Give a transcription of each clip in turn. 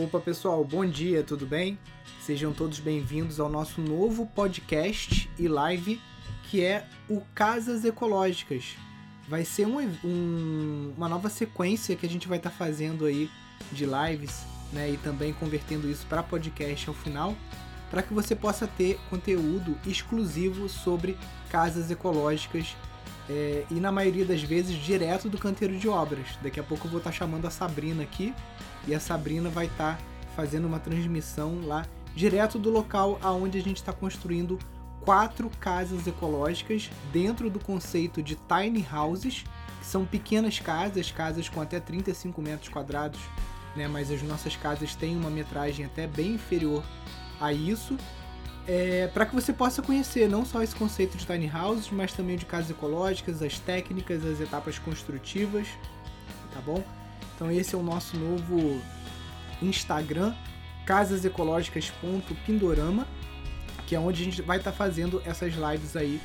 Opa, pessoal, bom dia, tudo bem? Sejam todos bem-vindos ao nosso novo podcast e live que é o Casas Ecológicas. Vai ser um, um, uma nova sequência que a gente vai estar tá fazendo aí de lives, né? E também convertendo isso para podcast ao final, para que você possa ter conteúdo exclusivo sobre casas ecológicas é, e na maioria das vezes direto do canteiro de obras. Daqui a pouco eu vou estar tá chamando a Sabrina aqui e a Sabrina vai estar tá fazendo uma transmissão lá direto do local aonde a gente está construindo quatro casas ecológicas dentro do conceito de tiny houses, que são pequenas casas, casas com até 35 metros quadrados, né? Mas as nossas casas têm uma metragem até bem inferior a isso, é, para que você possa conhecer não só esse conceito de tiny houses, mas também de casas ecológicas, as técnicas, as etapas construtivas, tá bom? Então esse é o nosso novo Instagram, casasecológicas.pindorama que é onde a gente vai estar tá fazendo essas lives aí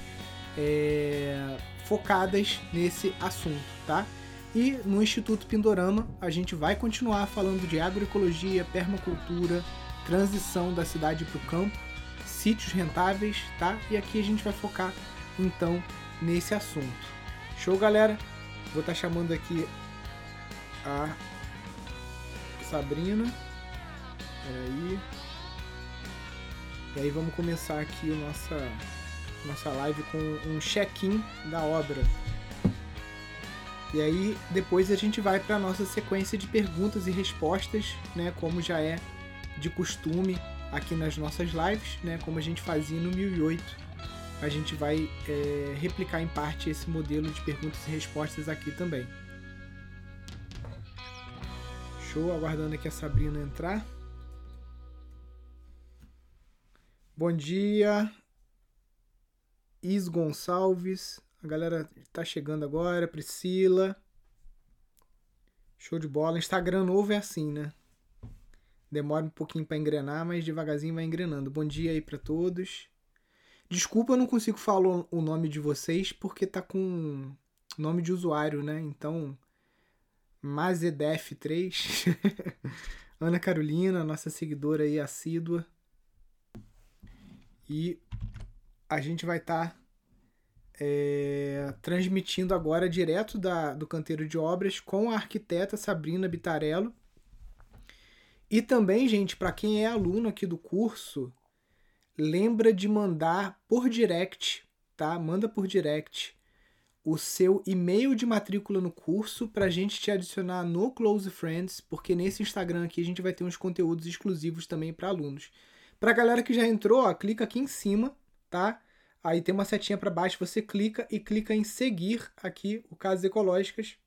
é, focadas nesse assunto, tá? E no Instituto Pindorama a gente vai continuar falando de agroecologia, permacultura, transição da cidade para o campo, sítios rentáveis, tá? E aqui a gente vai focar então nesse assunto. Show, galera? Vou estar tá chamando aqui a Sabrina. Peraí. E aí vamos começar aqui nossa, nossa live com um check-in da obra. E aí depois a gente vai para a nossa sequência de perguntas e respostas, né, como já é de costume aqui nas nossas lives, né, como a gente fazia no 1008. A gente vai é, replicar em parte esse modelo de perguntas e respostas aqui também. Show, aguardando aqui a Sabrina entrar. Bom dia, Is Gonçalves. A galera tá chegando agora. Priscila. Show de bola. Instagram novo é assim, né? Demora um pouquinho para engrenar, mas devagarzinho vai engrenando. Bom dia aí para todos. Desculpa, eu não consigo falar o nome de vocês porque tá com nome de usuário, né? Então, Mazedef3. Ana Carolina, nossa seguidora aí assídua. E a gente vai estar tá, é, transmitindo agora direto da, do canteiro de obras com a arquiteta Sabrina Bitarello. E também, gente, para quem é aluno aqui do curso, lembra de mandar por direct, tá? Manda por direct o seu e-mail de matrícula no curso para a gente te adicionar no Close Friends, porque nesse Instagram aqui a gente vai ter uns conteúdos exclusivos também para alunos. Pra galera que já entrou, ó, clica aqui em cima, tá? Aí tem uma setinha para baixo, você clica e clica em seguir aqui o Casas Ecológicas.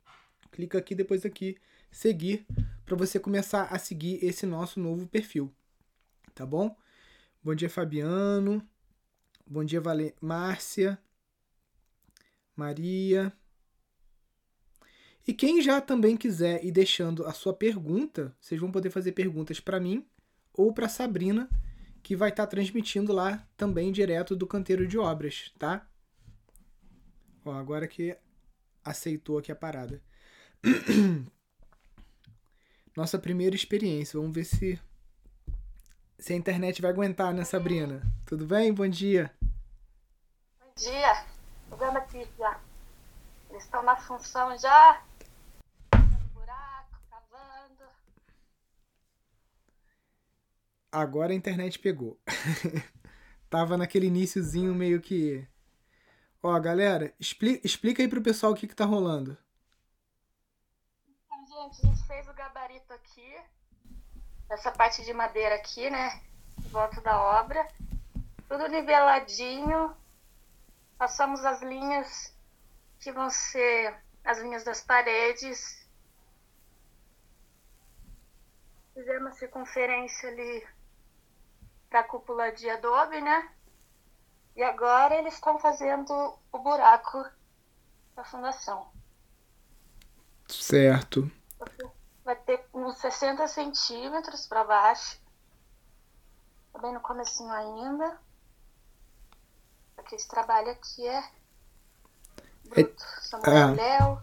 Clica aqui, depois aqui, seguir, para você começar a seguir esse nosso novo perfil. Tá bom? Bom dia, Fabiano. Bom dia, Vale... Márcia. Maria. E quem já também quiser ir deixando a sua pergunta, vocês vão poder fazer perguntas para mim ou para Sabrina que vai estar tá transmitindo lá também direto do canteiro de obras, tá? Ó, agora que aceitou aqui a parada. Nossa primeira experiência. Vamos ver se se a internet vai aguentar, né, Sabrina? Tudo bem? Bom dia. Bom dia. Vendo aqui já. Eles estão na função já. Agora a internet pegou. Tava naquele iníciozinho meio que. Ó, galera, explica, explica aí pro pessoal o que, que tá rolando. Então, gente, a gente fez o gabarito aqui. Essa parte de madeira aqui, né? Em volta da obra. Tudo niveladinho. Passamos as linhas que vão ser as linhas das paredes. Fizemos uma circunferência ali para a cúpula de adobe, né? E agora eles estão fazendo o buraco da fundação. Certo. Vai ter uns 60 centímetros para baixo. Tá bem no comecinho ainda. Porque esse trabalho aqui é bruto. Samuel ah. Léo.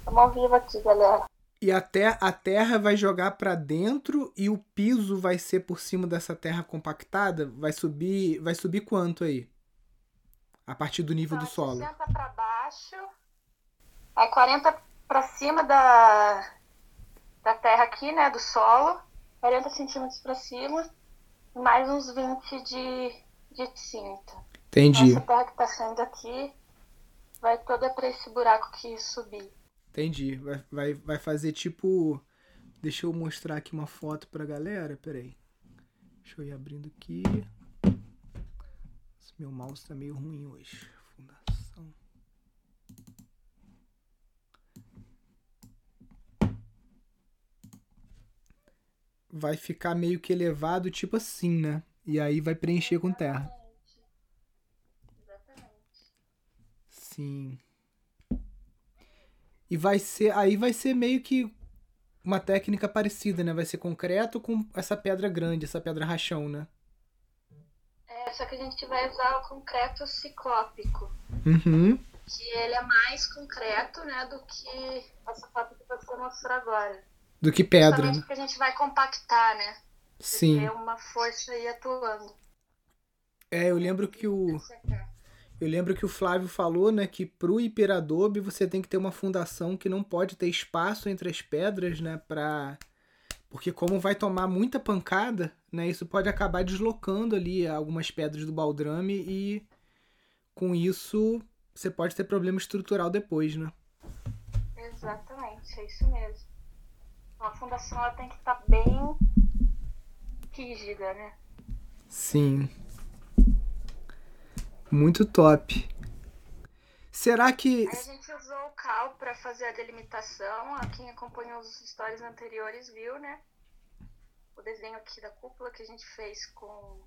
Estamos ao vivo aqui, galera. E até a terra vai jogar para dentro e o piso vai ser por cima dessa terra compactada? Vai subir, vai subir quanto aí? A partir do nível então, do solo. 60 para baixo, aí 40 para cima da, da terra aqui, né, do solo, 40 centímetros para cima, mais uns 20 de, de cinta. Entendi. Essa terra que tá saindo aqui vai toda para esse buraco que subir. Entendi. Vai, vai, vai fazer tipo. Deixa eu mostrar aqui uma foto pra galera. Peraí. Deixa eu ir abrindo aqui. Esse meu mouse tá meio ruim hoje. Fundação. Vai ficar meio que elevado, tipo assim, né? E aí vai preencher com terra. Exatamente. Sim. E vai ser. Aí vai ser meio que uma técnica parecida, né? Vai ser concreto com essa pedra grande, essa pedra rachão, né? É, só que a gente vai usar o concreto ciclópico. Uhum. Que ele é mais concreto, né, do que essa foto que você mostrou agora. Do que pedra, né? porque a gente vai compactar, né? Sim. Ter uma força aí atuando. É, eu lembro que o. Eu lembro que o Flávio falou, né, que pro hiperadobe você tem que ter uma fundação que não pode ter espaço entre as pedras, né, pra... Porque como vai tomar muita pancada, né, isso pode acabar deslocando ali algumas pedras do baldrame e com isso você pode ter problema estrutural depois, né? Exatamente, é isso mesmo. A fundação ela tem que estar bem rígida, né? Sim. Muito top. Será que a gente usou o cal para fazer a delimitação. Quem acompanhou os stories anteriores viu, né? O desenho aqui da cúpula que a gente fez com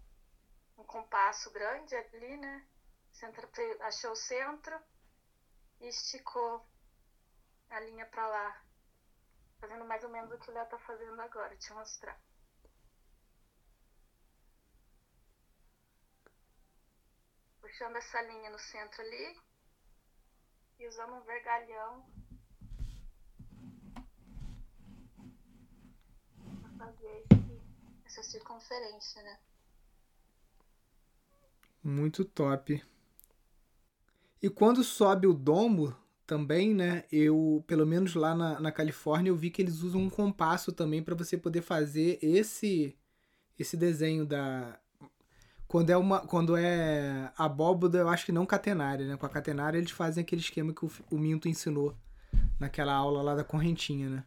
um compasso grande ali, né? Centro, achou o centro e esticou a linha para lá. Fazendo mais ou menos o que o Léo tá fazendo agora. Eu mostrar. Puxando essa linha no centro ali e usando um vergalhão para fazer essa circunferência, né? Muito top. E quando sobe o domo também, né? Eu, pelo menos lá na, na Califórnia, eu vi que eles usam um compasso também para você poder fazer esse esse desenho da quando é uma quando é abóboda, eu acho que não catenária, né? Com a catenária eles fazem aquele esquema que o, o Minto ensinou naquela aula lá da correntinha, né?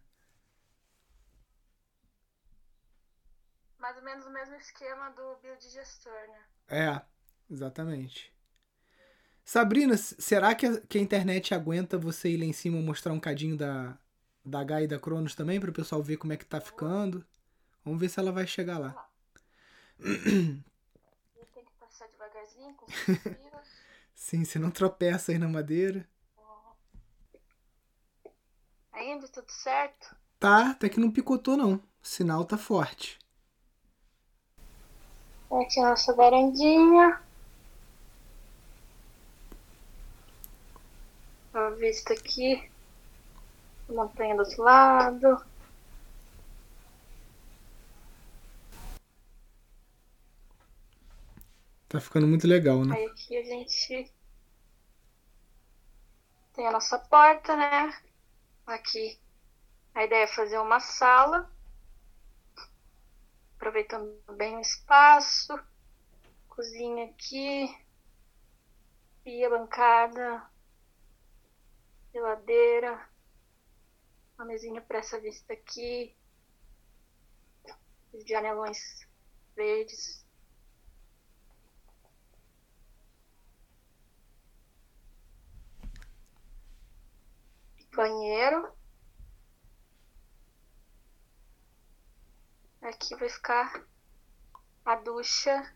Mais ou menos o mesmo esquema do biodigestor, né? É, exatamente. Sabrina, será que a, que a internet aguenta você ir lá em cima mostrar um cadinho da, da H e da Cronos também, para o pessoal ver como é que tá ficando? Vamos ver se ela vai chegar lá. Tem que passar devagarzinho com. Sim, se não tropeça aí na madeira. Ainda tudo certo? Tá, até que não picotou não. O sinal tá forte. Aqui a nossa varandinha. A vista aqui. A montanha do outro lado. Tá ficando muito legal, né? Aí aqui a gente tem a nossa porta, né? Aqui a ideia é fazer uma sala, aproveitando bem o espaço. Cozinha aqui, pia, bancada, geladeira, uma mesinha para essa vista aqui, janelões verdes. banheiro. Aqui vai ficar a ducha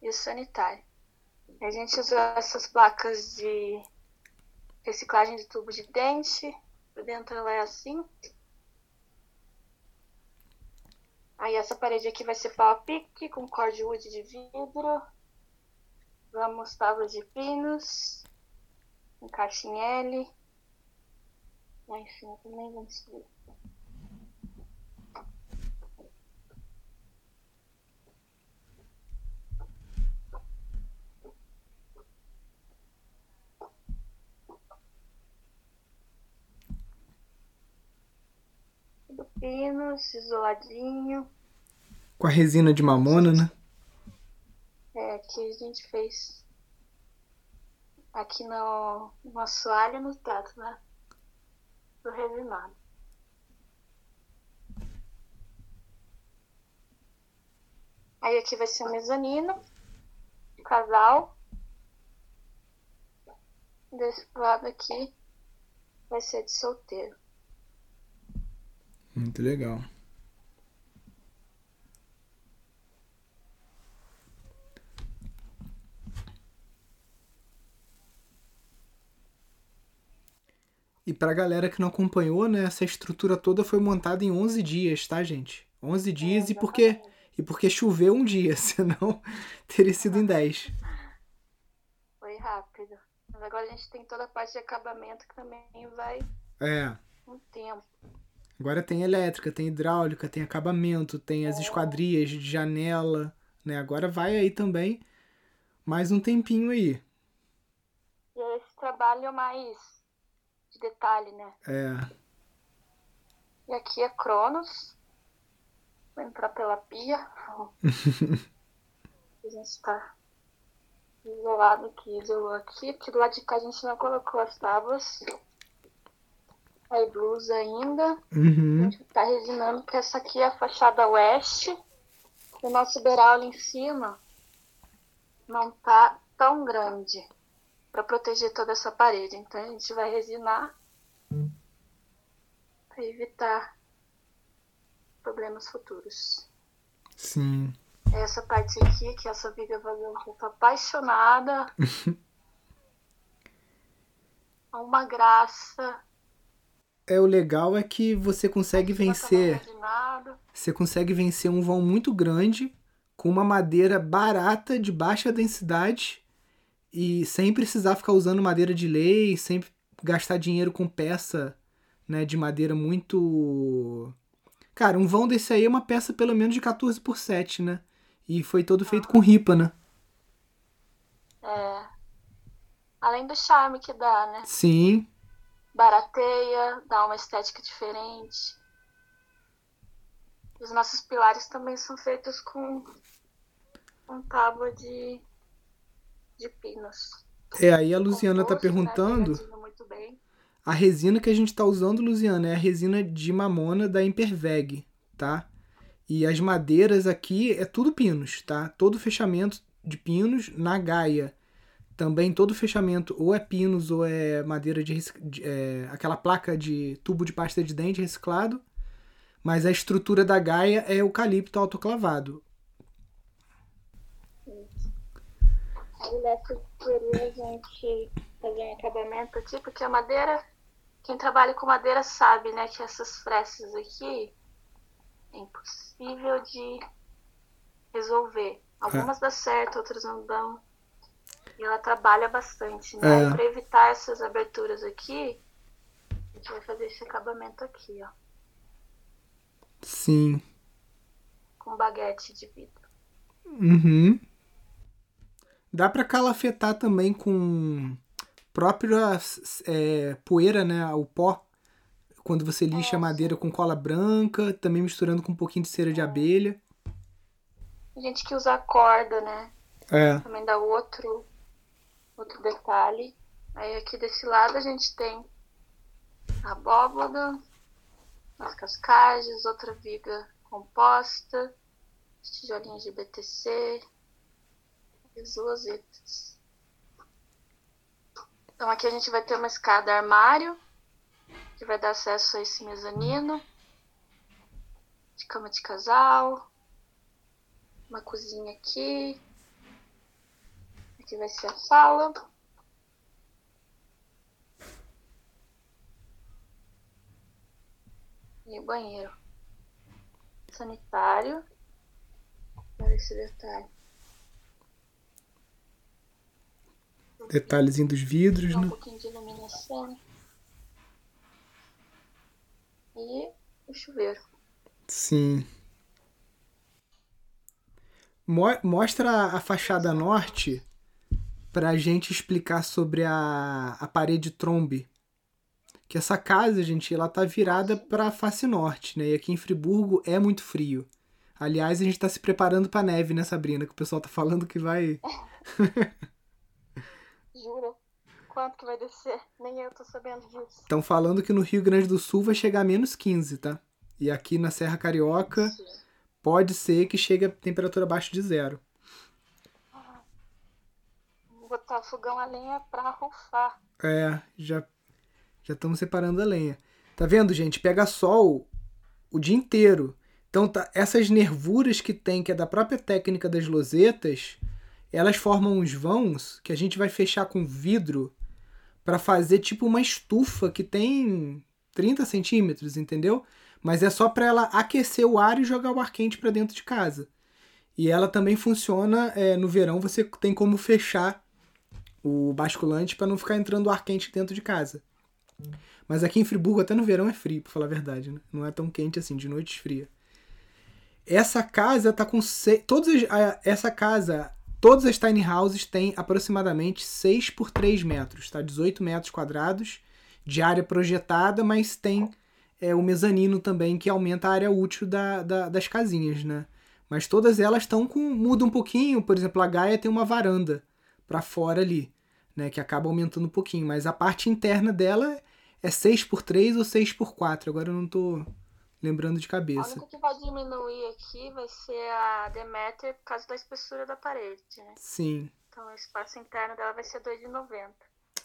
e o sanitário. A gente usou essas placas de reciclagem de tubo de dente. Por dentro ela é assim. Aí essa parede aqui vai ser pau a pique com cordwood de vidro. Vamos tábuas de pinos. Encaixe em L Lá em cima também vamos subir. Tudo pinos, isoladinho. Com a resina de mamona, né? É, aqui a gente fez aqui no, no assoalho no teto, né? Do resinado. Aí aqui vai ser o mezanino, o casal. Desse lado aqui vai ser de solteiro. Muito legal. E pra galera que não acompanhou, né, essa estrutura toda foi montada em 11 dias, tá, gente? 11 dias É, e porque e porque choveu um dia, senão teria sido em 10. Foi rápido. Mas agora a gente tem toda a parte de acabamento que também vai É. um tempo. Agora tem elétrica, tem hidráulica, tem acabamento, tem as esquadrias de janela, né? Agora vai aí também mais um tempinho aí. E é esse trabalho mais de detalhe, né? É. E aqui é Cronos. Vou entrar pela pia. a gente está isolado aqui, isolou aqui. Porque do lado de cá a gente não colocou as tábuas. Aí blusa ainda. A Uhum. gente tá resinando essa aqui é a fachada oeste. O nosso beiral ali em cima não tá tão grande para proteger toda essa parede. Então a gente vai resinar para evitar problemas futuros. Sim. Essa parte aqui, que essa viga tô apaixonada. Uma graça. É o legal é que você consegue vencer, você consegue vencer um vão muito grande com uma madeira barata de baixa densidade e sem precisar ficar usando madeira de lei, sem gastar dinheiro com peça, né, de madeira muito Cara, um vão desse aí é uma peça pelo menos de 14 por 7, né? E foi todo feito com ripa, né? É. Além do charme que dá, né? Sim, Barateia, dá uma estética diferente. Os nossos pilares também são feitos com, com tábua de, de pinos. É, aí a Luciana tá né, perguntando. bem. A resina que a gente tá usando, Luciana, é a resina de mamona da Imperveg, tá? E as madeiras aqui é tudo pinos, tá? Todo fechamento de pinos na Gaia. Também todo fechamento ou é pinos ou é madeira de, de- é, aquela placa de tubo de pasta de dente reciclado. Mas a estrutura da Gaia é eucalipto autoclavado. Aí nessa teoria a gente fazer um acabamento aqui, porque a madeira, quem trabalha com madeira sabe, né, que essas frestas aqui é impossível de resolver. Algumas dão certo, outras não dão. E ela trabalha bastante, né? É. Pra evitar essas aberturas aqui, a gente vai fazer esse acabamento aqui, ó. Sim. Com baguete de vidro. Uhum. Dá pra calafetar também com própria é, poeira, né? O pó. Quando você lixa a madeira com cola branca, também misturando com um pouquinho de cera de abelha. A gente que usa a corda, né? É. também dá outro outro detalhe. Aí aqui desse lado a gente tem a abóboda, as cascagens, outra viga composta, os tijolinhos de BTC e as losetas. Então aqui a gente vai ter uma escada armário, que vai dar acesso a esse mezanino, de cama de casal, uma cozinha aqui, Aqui vai ser a sala. E o banheiro. Sanitário. Olha esse detalhe. Detalhezinho dos vidros, um né? pouquinho de iluminação. e o chuveiro. Sim. Mo- Mostra a fachada norte pra gente explicar sobre a, a parede trombe. Que essa casa, gente, ela tá virada pra face norte, né? E aqui em Friburgo é muito frio. Aliás, a gente tá se preparando pra neve, né, Sabrina? Que o pessoal tá falando que vai. Jura? Quanto que vai descer? Nem eu tô sabendo disso. Estão falando que no Rio Grande do Sul vai chegar a menos 15, tá? E aqui na Serra Carioca Sim. pode ser que chegue a temperatura abaixo de zero. Botar fogão a lenha pra rufar. É, já já estamos separando a lenha. Tá vendo, gente? Pega sol o dia inteiro. Então, tá, essas nervuras que tem, que é da própria técnica das losetas, elas formam uns vãos que a gente vai fechar com vidro para fazer tipo uma estufa que tem 30 centímetros, entendeu? Mas é só para ela aquecer o ar e jogar o ar quente para dentro de casa. E ela também funciona é, no verão, você tem como fechar o basculante para não ficar entrando ar quente dentro de casa. Mas aqui em Friburgo, até no verão é frio, pra falar a verdade, né? Não é tão quente assim, de noite esfria. Essa casa tá com. Se... Todas as... Essa casa. Todas as tiny houses têm aproximadamente 6 por 3 metros, tá? 18 metros quadrados de área projetada, mas tem é, o mezanino também, que aumenta a área útil da, da- das casinhas, né? Mas todas elas estão com. muda um pouquinho, por exemplo, a Gaia tem uma varanda para fora ali, né? Que acaba aumentando um pouquinho. Mas a parte interna dela é 6 por 3 ou 6 por 4 Agora eu não tô lembrando de A cabeça. única que vai diminuir aqui vai ser a Demeter por causa da espessura da parede, né? Sim. Então o espaço interno dela vai ser 2,90.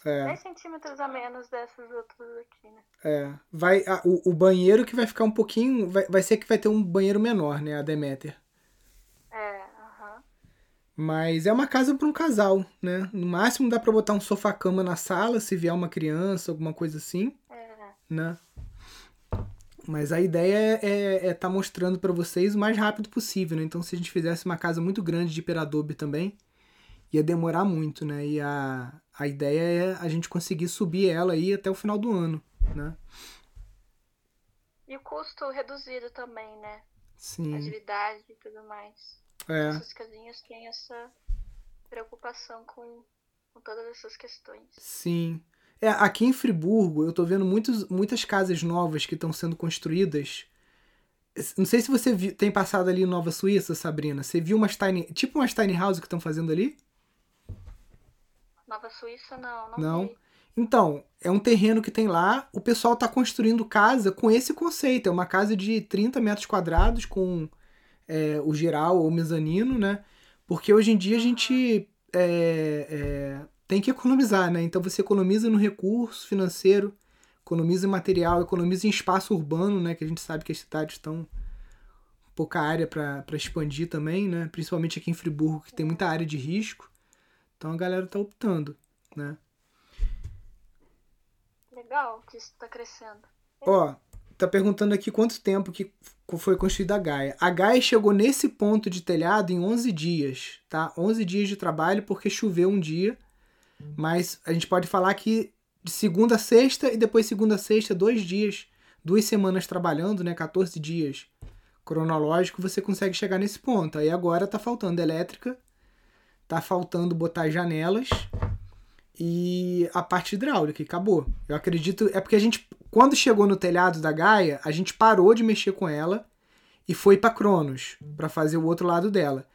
É, 10 centímetros a menos dessas outras aqui, né? é. Vai, a- o, o banheiro que vai ficar um pouquinho. Vai, vai ser que vai ter um banheiro menor, né? A Demeter. É. Mas é uma casa para um casal, né? No máximo dá para botar um sofá-cama na sala, se vier uma criança, alguma coisa assim, É, né? Mas a ideia é estar mostrando para vocês o mais rápido possível, né? Então, se a gente fizesse uma casa muito grande de Peradobe também, ia demorar muito, né? E a, a ideia é a gente conseguir subir ela aí até o final do ano, né? E o custo reduzido também, né? Sim. Agilidade e tudo mais. É. Essas casinhas têm essa preocupação com, com todas essas questões. Sim. É, aqui em Friburgo, eu tô vendo muitos, muitas casas novas que estão sendo construídas. Não sei se você tem passado ali em Nova Suíça, Sabrina. Você viu umas tiny, tipo umas tiny house que estão fazendo ali? Nova Suíça, não, não, Não. Então, é um terreno que tem lá. O pessoal tá construindo casa com esse conceito. É uma casa de 30 metros quadrados com é, o geral ou mezanino, né? Porque hoje em dia a gente é, é, tem que economizar, né? Então você economiza no recurso financeiro, economiza em material, economiza em espaço urbano, né? Que a gente sabe que as cidades estão pouca área para expandir também, né? Principalmente aqui em Friburgo, que tem muita área de risco. Então a galera tá optando, né? Legal que isso tá crescendo. Ó, tá perguntando aqui quanto tempo que foi construída a Gaia. A Gaia chegou nesse ponto de telhado em 11 dias, tá? 11 dias de trabalho porque choveu um dia. Mas a gente pode falar que de segunda a sexta e depois segunda a sexta, dois dias, duas semanas trabalhando, né? 14 dias cronológico, você consegue chegar nesse ponto. Aí agora tá faltando elétrica, tá faltando botar janelas e a parte hidráulica, acabou. Eu acredito. É porque a gente, quando chegou no telhado da Gaia, a gente parou de mexer com ela e foi para Cronos, para fazer o outro lado dela.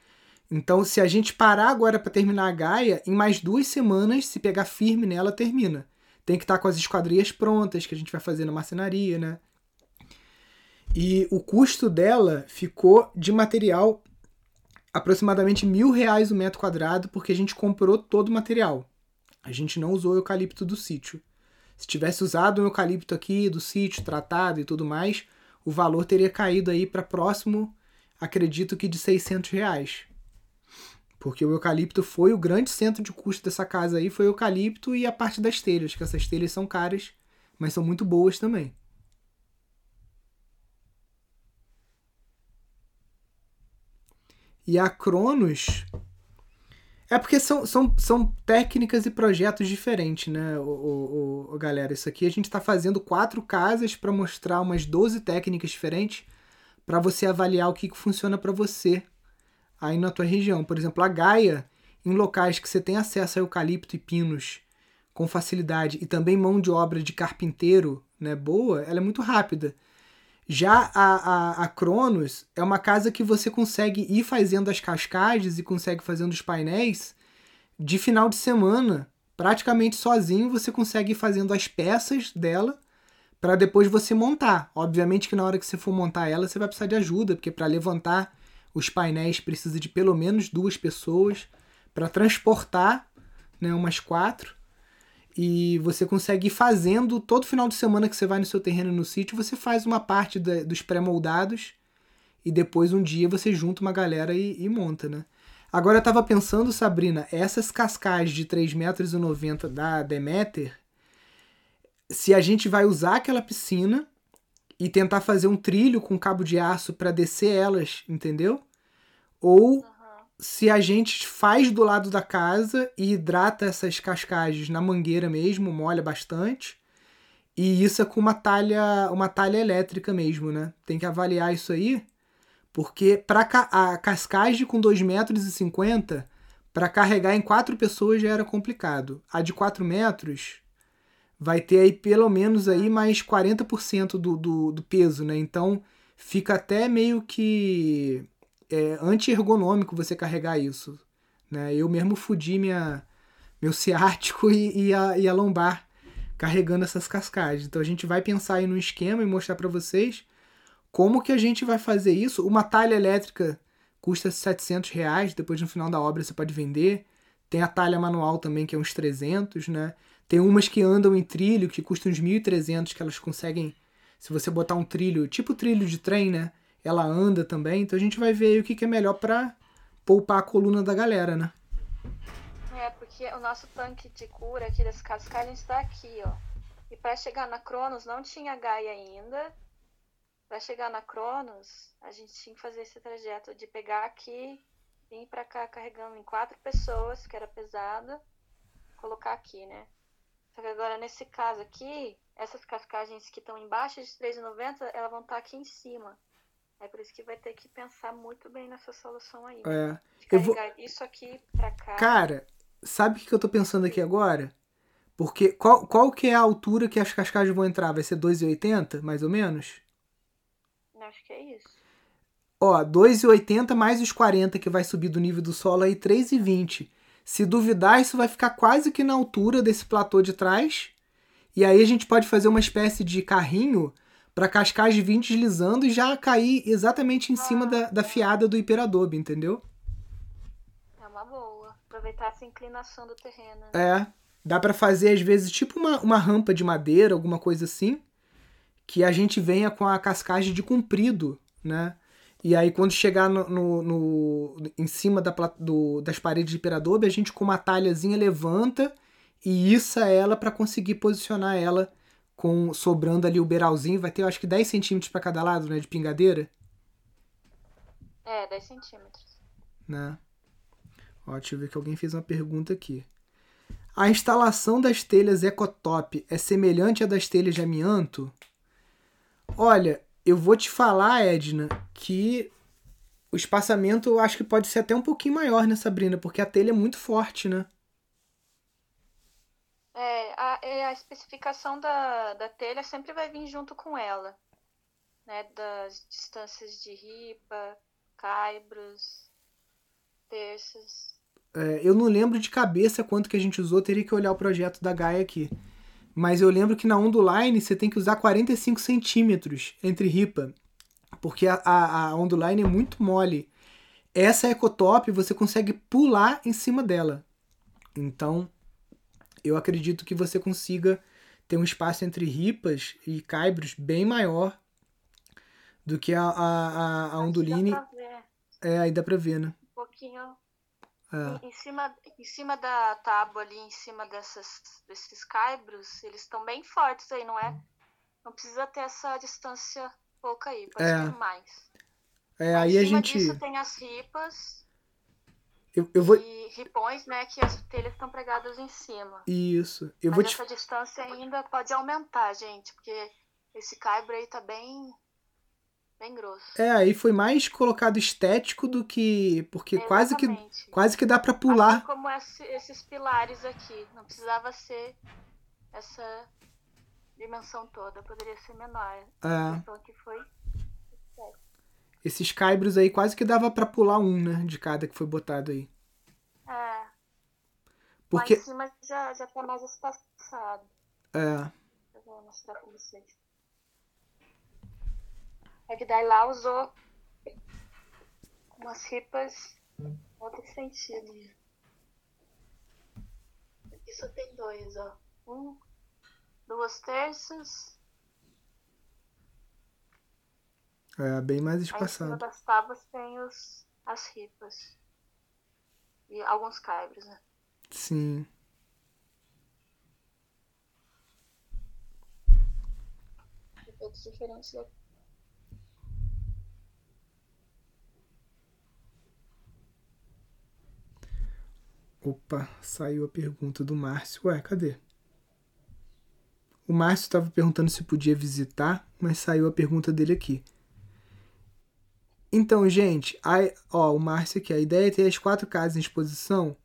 Então, se a gente parar agora para terminar a Gaia, em mais duas semanas, se pegar firme nela, termina. Tem que estar com as esquadrias prontas, que a gente vai fazer na marcenaria, né? E o custo dela ficou de material aproximadamente mil reais o metro quadrado, porque a gente comprou todo o material. A gente não usou o eucalipto do sítio. Se tivesse usado o eucalipto aqui do sítio, tratado e tudo mais, o valor teria caído aí para próximo, acredito que de 600 reais. Porque o eucalipto foi o grande centro de custo dessa casa aí, foi o eucalipto e a parte das telhas, que essas telhas são caras, mas são muito boas também. E a Cronos, É porque são, são, são técnicas e projetos diferentes, né, o, o, o galera? Isso aqui a gente está fazendo quatro casas para mostrar umas 12 técnicas diferentes para você avaliar o que, que funciona para você aí na tua região. Por exemplo, a Gaia, em locais que você tem acesso a eucalipto e pinos com facilidade e também mão de obra de carpinteiro né, boa, ela é muito rápida. Já a, a, a Cronos é uma casa que você consegue ir fazendo as cascades e consegue fazendo os painéis de final de semana. Praticamente sozinho você consegue ir fazendo as peças dela para depois você montar. Obviamente que na hora que você for montar ela, você vai precisar de ajuda, porque para levantar os painéis precisa de pelo menos duas pessoas. Para transportar, né, umas quatro e você consegue ir fazendo todo final de semana que você vai no seu terreno no sítio, você faz uma parte da, dos pré-moldados e depois um dia você junta uma galera e, e monta, né? Agora eu tava pensando, Sabrina, essas cascais de 3,90 metros da Demeter, se a gente vai usar aquela piscina e tentar fazer um trilho com cabo de aço para descer elas, entendeu? Ou se a gente faz do lado da casa e hidrata essas cascagens na mangueira mesmo, molha bastante. E isso é com uma talha, uma talha elétrica mesmo, né? Tem que avaliar isso aí, porque para a cascagem com 2,50 metros para carregar em quatro pessoas já era complicado. A de 4 metros vai ter aí pelo menos aí mais 40% do, do, do peso, né? Então fica até meio que é anti-ergonômico você carregar isso. Né? Eu mesmo fudi minha, meu ciático e, e, a, e a lombar carregando essas cascadas. Então a gente vai pensar aí no esquema e mostrar para vocês como que a gente vai fazer isso. Uma talha elétrica custa 700 reais, depois no final da obra você pode vender. Tem a talha manual também, que é uns 300, né? Tem umas que andam em trilho, que custam uns 1.300, que elas conseguem, se você botar um trilho, tipo trilho de trem, né? Ela anda também, então a gente vai ver o que, que é melhor para poupar a coluna da galera, né? É, porque o nosso tanque de cura aqui das cascalhas está aqui, ó. E para chegar na Cronos não tinha Gaia ainda. Para chegar na Cronos, a gente tinha que fazer esse trajeto de pegar aqui, vir para cá carregando em quatro pessoas, que era pesado, colocar aqui, né? Só que agora nesse caso aqui, essas cascagens que estão embaixo de 3,90, elas vão estar tá aqui em cima. É por isso que vai ter que pensar muito bem nessa solução aí. Né? É. Eu vou... isso aqui pra cá. Cara, sabe o que eu tô pensando aqui agora? Porque qual, qual que é a altura que as cascadas vão entrar? Vai ser 2,80, mais ou menos? Acho que é isso. Ó, 2,80 mais os 40 que vai subir do nível do solo aí, 3,20. Se duvidar, isso vai ficar quase que na altura desse platô de trás. E aí a gente pode fazer uma espécie de carrinho para cascagem vir deslizando e já cair exatamente em cima da, da fiada do hiperadobe, entendeu? É uma boa. Aproveitar essa inclinação do terreno. Né? É. Dá para fazer, às vezes, tipo uma, uma rampa de madeira, alguma coisa assim, que a gente venha com a cascagem de comprido, né? E aí, quando chegar no, no, no em cima da, do, das paredes de hiperadobe, a gente com uma talhazinha levanta e issa ela para conseguir posicionar ela com sobrando ali o beiralzinho, vai ter eu acho que 10 centímetros para cada lado, né, de pingadeira? É, 10 centímetros. Né? Ó, deixa eu ver que alguém fez uma pergunta aqui. A instalação das telhas Ecotop é semelhante à das telhas de amianto? Olha, eu vou te falar, Edna, que o espaçamento eu acho que pode ser até um pouquinho maior, né, Sabrina? Porque a telha é muito forte, né? É, a, é, a especificação da, da telha sempre vai vir junto com ela, né? Das distâncias de ripa, caibros, terços. É, eu não lembro de cabeça quanto que a gente usou, teria que olhar o projeto da Gaia aqui. Mas eu lembro que na Onduline você tem que usar 45 centímetros entre ripa, porque a, a, a Onduline é muito mole. Essa Ecotop você consegue pular em cima dela. Então, eu acredito que você consiga ter um espaço entre ripas e caibros bem maior do que a, a, a, Onduline. É, aí dá pra ver, né? Um pouquinho. É. Em, em, cima, em cima da tábua ali, em cima dessas, desses caibros, eles estão bem fortes aí, não é? Não precisa ter essa distância pouca aí, pode é. ter mais. É, aí, aí a gente. Disso tem as ripas Eu, eu vou... E ripões, né, que as telhas estão pregadas em cima. Isso. Eu Mas vou te... essa distância ainda pode aumentar, gente, porque esse caibro aí tá bem bem grosso. É, aí foi mais colocado estético do que porque quase que quase que dá pra pular. Assim como esse- esses pilares aqui, não precisava ser essa dimensão toda, poderia ser menor. É, questão aqui foi esses caibros aí quase que dava pra pular um, né, de cada que foi botado aí. é, Porque lá em cima já, já tá mais espaçado. é, Eu vou mostrar pra vocês. É que daí lá usou umas ripas em outro sentido. Aqui só tem dois, ó. Um, duas terças. É bem mais Aí em cima espaçado. das tábuas tem os, as ripas. E alguns caibros, né? Sim. Efeitos diferentes daqui. Opa, saiu a pergunta do Márcio. Ué, cadê? O Márcio estava perguntando se podia visitar, mas saiu a pergunta dele aqui. Então, gente, a, ó, o Márcio aqui, a ideia é ter as quatro casas em exposição.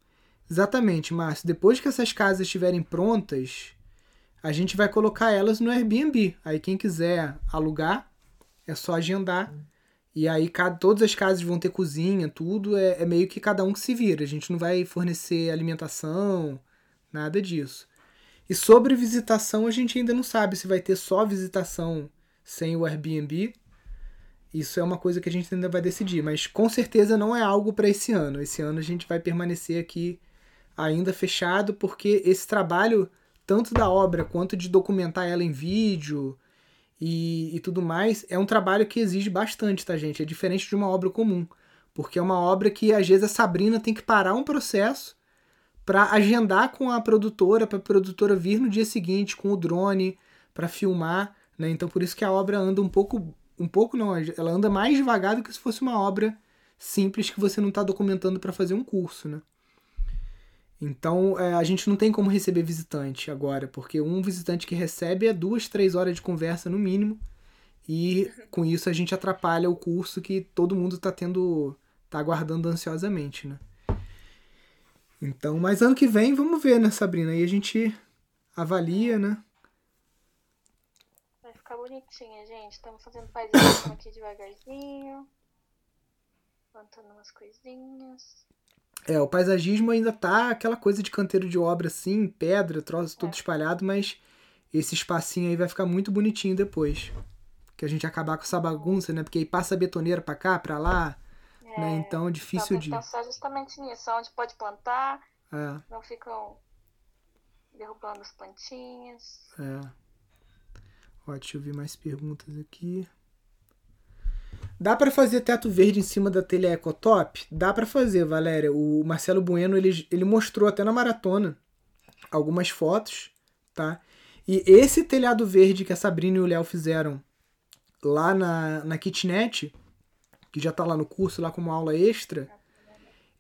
Exatamente, Márcio. Depois que essas casas estiverem prontas, a gente vai colocar elas no Airbnb. Aí quem quiser alugar, é só agendar. E aí cada, todas as casas vão ter cozinha, tudo. É, é meio que cada um que se vira. A gente não vai fornecer alimentação, nada disso. E sobre visitação, a gente ainda não sabe se vai ter só visitação sem o Airbnb. Isso é uma coisa que a gente ainda vai decidir, mas com certeza não é algo para esse ano. Esse ano a gente vai permanecer aqui ainda fechado, porque esse trabalho, tanto da obra quanto de documentar ela em vídeo e, e tudo mais, é um trabalho que exige bastante, tá, gente? É diferente de uma obra comum, porque é uma obra que às vezes a Sabrina tem que parar um processo para agendar com a produtora, para a produtora vir no dia seguinte com o drone para filmar, né? Então por isso que a obra anda um pouco, um pouco não, ela anda mais devagar do que se fosse uma obra simples que você não está documentando para fazer um curso, né? Então é, a gente não tem como receber visitante agora, porque um visitante que recebe é duas, três horas de conversa no mínimo, e com isso a gente atrapalha o curso que todo mundo está tendo, tá aguardando ansiosamente, né? Então, mas ano que vem vamos ver, né, Sabrina? Aí a gente avalia, né? Bonitinha, gente. Estamos fazendo paisagem aqui devagarzinho. Plantando umas coisinhas. É, o paisagismo ainda tá aquela coisa de canteiro de obra assim, pedra, troço todo É. espalhado, mas esse espacinho aí vai ficar muito bonitinho depois. Que a gente acabar com essa bagunça, né? Porque aí passa a betoneira pra cá, pra lá, né? Então é difícil de. pensar justamente nisso, onde pode plantar, É, não ficam derrubando as plantinhas. é. Ó, deixa eu ver mais perguntas aqui. Dá pra fazer teto verde em cima da telha Ecotop? Dá pra fazer, Valéria. O Marcelo Bueno, ele, ele mostrou até na maratona algumas fotos, tá? E esse telhado verde que a Sabrina e o Léo fizeram lá na, na kitnet, que já tá lá no curso, lá como aula extra,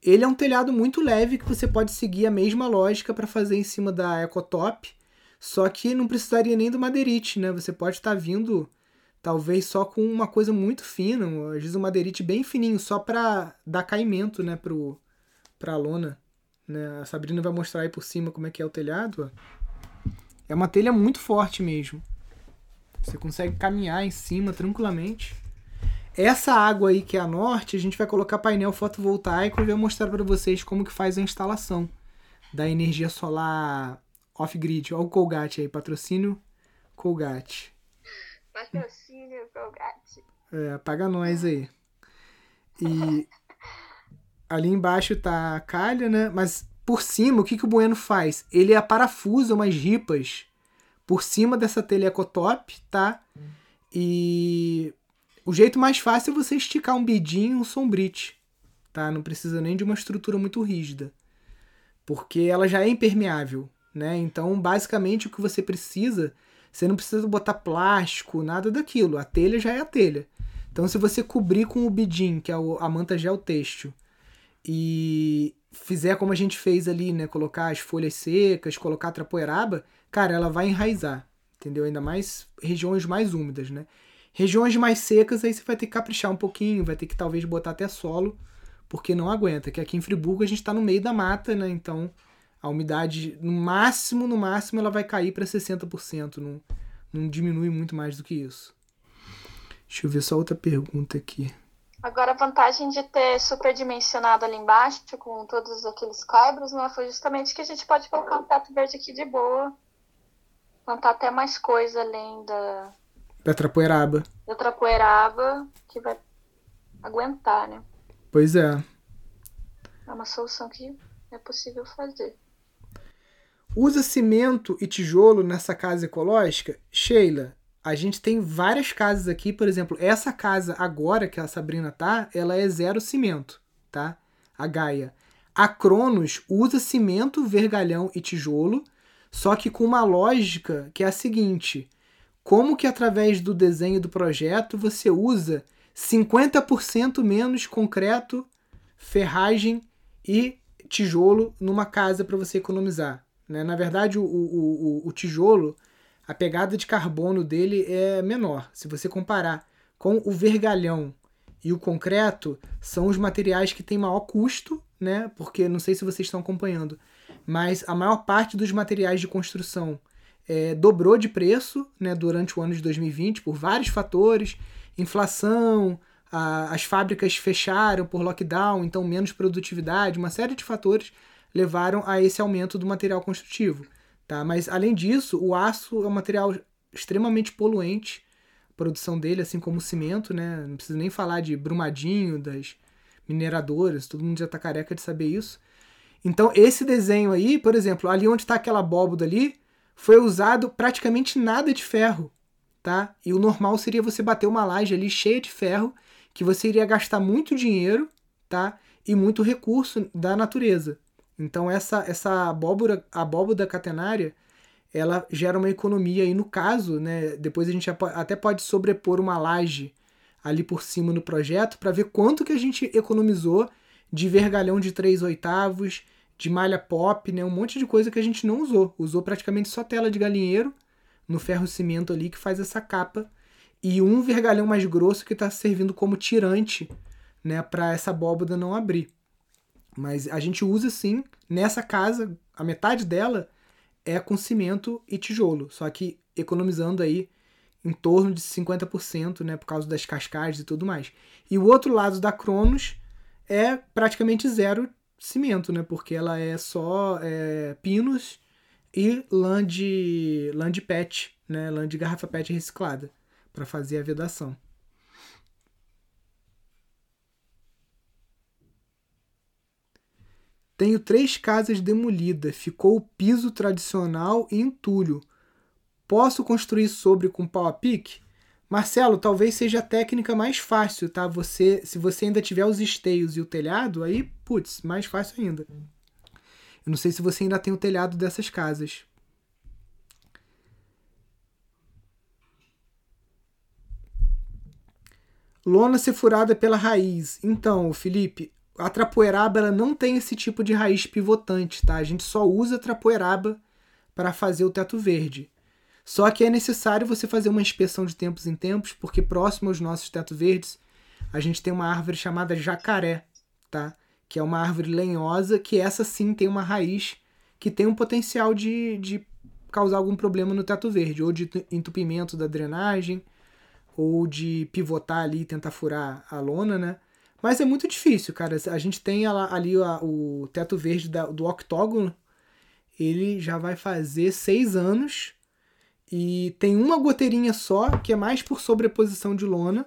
ele é um telhado muito leve que você pode seguir a mesma lógica para fazer em cima da Ecotop, só que não precisaria nem do madeirite, né? Você pode estar vindo talvez só com uma coisa muito fina, às vezes um madeirite bem fininho, só para dar caimento, né, pro pra lona, né? A Sabrina vai mostrar aí por cima como é que é o telhado, ó. É uma telha muito forte mesmo. Você consegue caminhar em cima tranquilamente. Essa água aí que é a norte, a gente vai colocar painel fotovoltaico e vai mostrar para vocês como que faz a instalação da energia solar off-grid. Olha o Colgate aí, patrocínio Colgate. Patrocínio Colgate. É, paga nós aí. E ali embaixo tá a calha, né? Mas por cima, o que, que o Bueno faz? Ele aparafusa umas ripas por cima dessa telha ecotop, tá? E o jeito mais fácil é você esticar um bidinho e um sombrite, tá? Não precisa nem de uma estrutura muito rígida, porque ela já é impermeável, né? Então, basicamente, o que você precisa, você não precisa botar plástico, nada daquilo. A telha já é a telha. Então, se você cobrir com o bidim, que é a manta gel têxtil, e fizer como a gente fez ali, né? Colocar as folhas secas, colocar trapoeraba, cara, ela vai enraizar, entendeu? Ainda mais regiões mais úmidas, né? Regiões mais secas, aí você vai ter que caprichar um pouquinho, vai ter que talvez botar até solo, porque não aguenta. Que aqui em Friburgo a gente está no meio da mata, né? Então a umidade, no máximo, no máximo, ela vai cair para 60%. Não, não diminui muito mais do que isso. Deixa eu ver só outra pergunta aqui. Agora, a vantagem de ter superdimensionado ali embaixo, com todos aqueles caibros, né, foi justamente que a gente pode colocar um teto verde aqui de boa. Plantar até mais coisa além da. Da trapoeraba. Da trapoeraba, que vai aguentar, né? Pois é. É uma solução que é possível fazer. Usa cimento e tijolo nessa casa ecológica? Sheila, a gente tem várias casas aqui, por exemplo, essa casa agora que a Sabrina tá, ela é zero cimento, tá? A Gaia. A Cronos usa cimento, vergalhão e tijolo, só que com uma lógica que é a seguinte: como que através do desenho do projeto você usa 50% menos concreto, ferragem e tijolo numa casa para você economizar? Né? Na verdade, o, o, o, o tijolo a pegada de carbono dele é menor. Se você comparar com o vergalhão e o concreto, são os materiais que têm maior custo, né? Porque não sei se vocês estão acompanhando, mas a maior parte dos materiais de construção é, dobrou de preço né, durante o ano de 2020 por vários fatores, inflação, as fábricas fecharam por lockdown, então menos produtividade, uma série de fatores levaram a esse aumento do material construtivo. Tá? Mas além disso, o aço é um material extremamente poluente, a produção dele, assim como o cimento, né? Não preciso nem falar de Brumadinho, das mineradoras, todo mundo já tá careca de saber isso. Então, esse desenho aí, por exemplo, ali onde está aquela abóboda ali, foi usado praticamente nada de ferro, tá? E o normal seria você bater uma laje ali cheia de ferro, que você iria gastar muito dinheiro, tá? E muito recurso da natureza. Então essa essa abóbora, abóboda catenária, ela gera uma economia e no caso, né, depois a gente até pode sobrepor uma laje ali por cima no projeto para ver quanto que a gente economizou de vergalhão de 3 oitavos, de malha pop, né, um monte de coisa que a gente não usou. Usou praticamente só tela de galinheiro no ferro cimento ali que faz essa capa e um vergalhão mais grosso que está servindo como tirante, né, para essa abóboda não abrir. Mas a gente usa sim, nessa casa, a metade dela é com cimento e tijolo, só que economizando aí em torno de 50%, né, por causa das cascadas e tudo mais. E o outro lado da Cronos é praticamente zero cimento, né, porque ela é só é, pinos e lã de, lã de pet, né, lã de garrafa pet reciclada para fazer a vedação. Tenho três casas demolidas, ficou o piso tradicional e entulho. Posso construir sobre com pau a pique? Marcelo, talvez seja a técnica mais fácil, tá? Você, se você ainda tiver os esteios e o telhado, aí, putz, mais fácil ainda. Eu não sei se você ainda tem o telhado dessas casas. Lona ser furada pela raiz. Então, Felipe, a trapoeraba ela não tem esse tipo de raiz pivotante, tá? A gente só usa trapoeraba para fazer o teto verde. Só que é necessário você fazer uma inspeção de tempos em tempos, porque próximo aos nossos teto verdes, a gente tem uma árvore chamada jacaré, tá? Que é uma árvore lenhosa, que essa sim tem uma raiz que tem um potencial de, de causar algum problema no teto verde, ou de entupimento da drenagem, ou de pivotar ali e tentar furar a lona, né? Mas é muito difícil, cara. A gente tem ali o teto verde do octógono. Ele já vai fazer seis anos. E tem uma goteirinha só, que é mais por sobreposição de lona.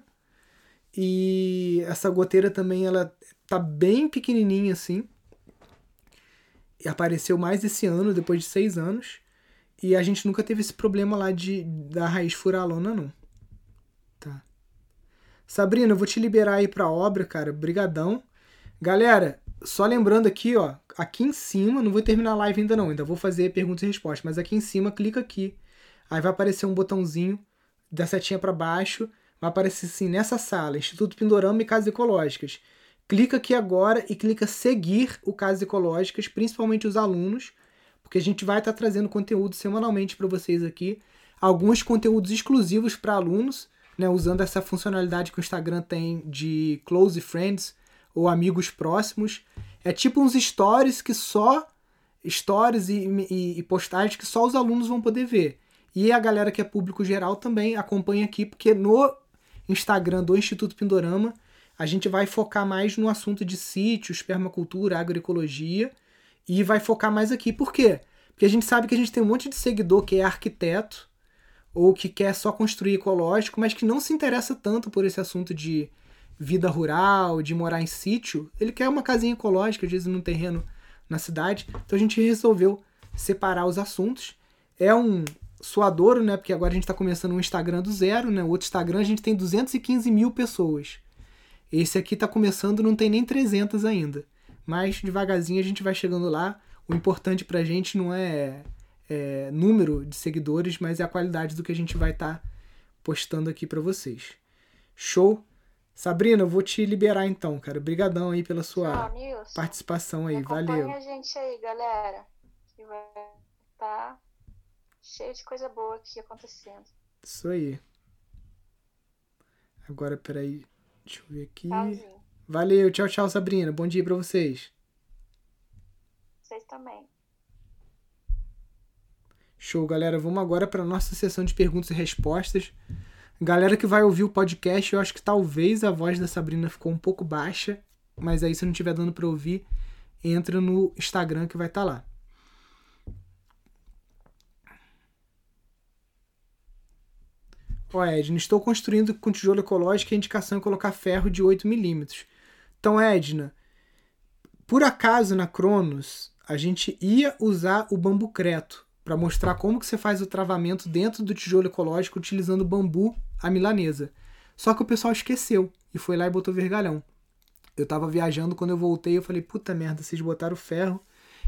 E essa goteira também, ela tá bem pequenininha assim. E apareceu mais esse ano, depois de seis anos. E a gente nunca teve esse problema lá de da raiz furar a lona, não. Sabrina, eu vou te liberar aí pra obra, cara. Brigadão. Galera, só lembrando aqui, ó, aqui em cima, não vou terminar a live ainda não, ainda vou fazer perguntas e respostas, mas aqui em cima, clica aqui. Aí vai aparecer um botãozinho da setinha para baixo, vai aparecer assim, nessa sala, Instituto Pindorama e Casas Ecológicas. clica aqui agora e clica seguir o Casas Ecológicas, principalmente os alunos, porque a gente vai estar tá trazendo conteúdo semanalmente para vocês aqui, alguns conteúdos exclusivos para alunos, né, usando essa funcionalidade que o Instagram tem de close friends ou amigos próximos. É tipo uns stories que só stories e, e, e postagens que só os alunos vão poder ver. E a galera que é público geral também acompanha aqui, porque no Instagram do Instituto Pindorama a gente vai focar mais no assunto de sítios, permacultura, agroecologia e vai focar mais aqui. Por quê? Porque a gente sabe que a gente tem um monte de seguidor que é arquiteto ou que quer só construir ecológico, mas que não se interessa tanto por esse assunto de vida rural, de morar em sítio. Ele quer uma casinha ecológica, às vezes num terreno na cidade. Então a gente resolveu separar os assuntos. É um suadouro, né? Porque agora a gente está começando um Instagram do zero, né? O outro Instagram a gente tem 215 mil pessoas. Esse aqui está começando, não tem nem 300 ainda. Mas devagarzinho a gente vai chegando lá. O importante para a gente não é, é, número de seguidores, mas é a qualidade do que a gente vai estar tá postando aqui para vocês. Show? Sabrina, eu vou te liberar então, cara. Obrigadão aí pela sua Tchau, participação aí. Valeu. a gente aí, galera. Que vai estar tá cheio de coisa boa aqui acontecendo. Isso aí. Agora, peraí. Deixa eu ver aqui. Tchauzinho. Valeu, tchau, tchau, Sabrina. Bom dia pra vocês. Vocês também. Show, galera. Vamos agora para nossa sessão de perguntas e respostas. Galera que vai ouvir o podcast, eu acho que talvez a voz da Sabrina ficou um pouco baixa, mas aí se não estiver dando para ouvir, entra no Instagram que vai estar tá lá. Ó, Edna, estou construindo com tijolo ecológico e a indicação é colocar ferro de 8 milímetros. Então, Edna, por acaso na Cronos, a gente ia usar o bambu creto para mostrar como que você faz o travamento dentro do tijolo ecológico utilizando bambu à milanesa. Só que o pessoal esqueceu e foi lá e botou vergalhão. Eu tava viajando, quando eu voltei, eu falei, puta merda, vocês botaram ferro.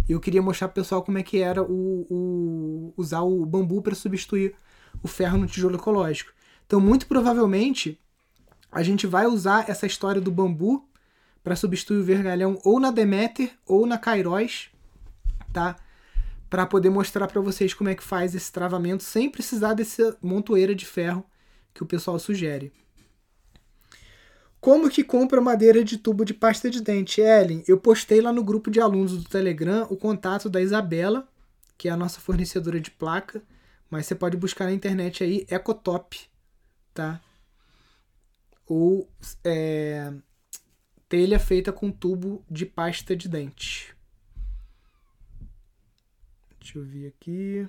E eu queria mostrar pro pessoal como é que era o, o usar o bambu para substituir o ferro no tijolo ecológico. Então, muito provavelmente, a gente vai usar essa história do bambu para substituir o vergalhão ou na Demeter ou na Kairos, tá? Para poder mostrar para vocês como é que faz esse travamento sem precisar dessa montoeira de ferro que o pessoal sugere. Como que compra madeira de tubo de pasta de dente? Ellen, eu postei lá no grupo de alunos do Telegram o contato da Isabela, que é a nossa fornecedora de placa, mas você pode buscar na internet aí Ecotop, tá? Ou é, telha feita com tubo de pasta de dente. Deixa eu ver aqui.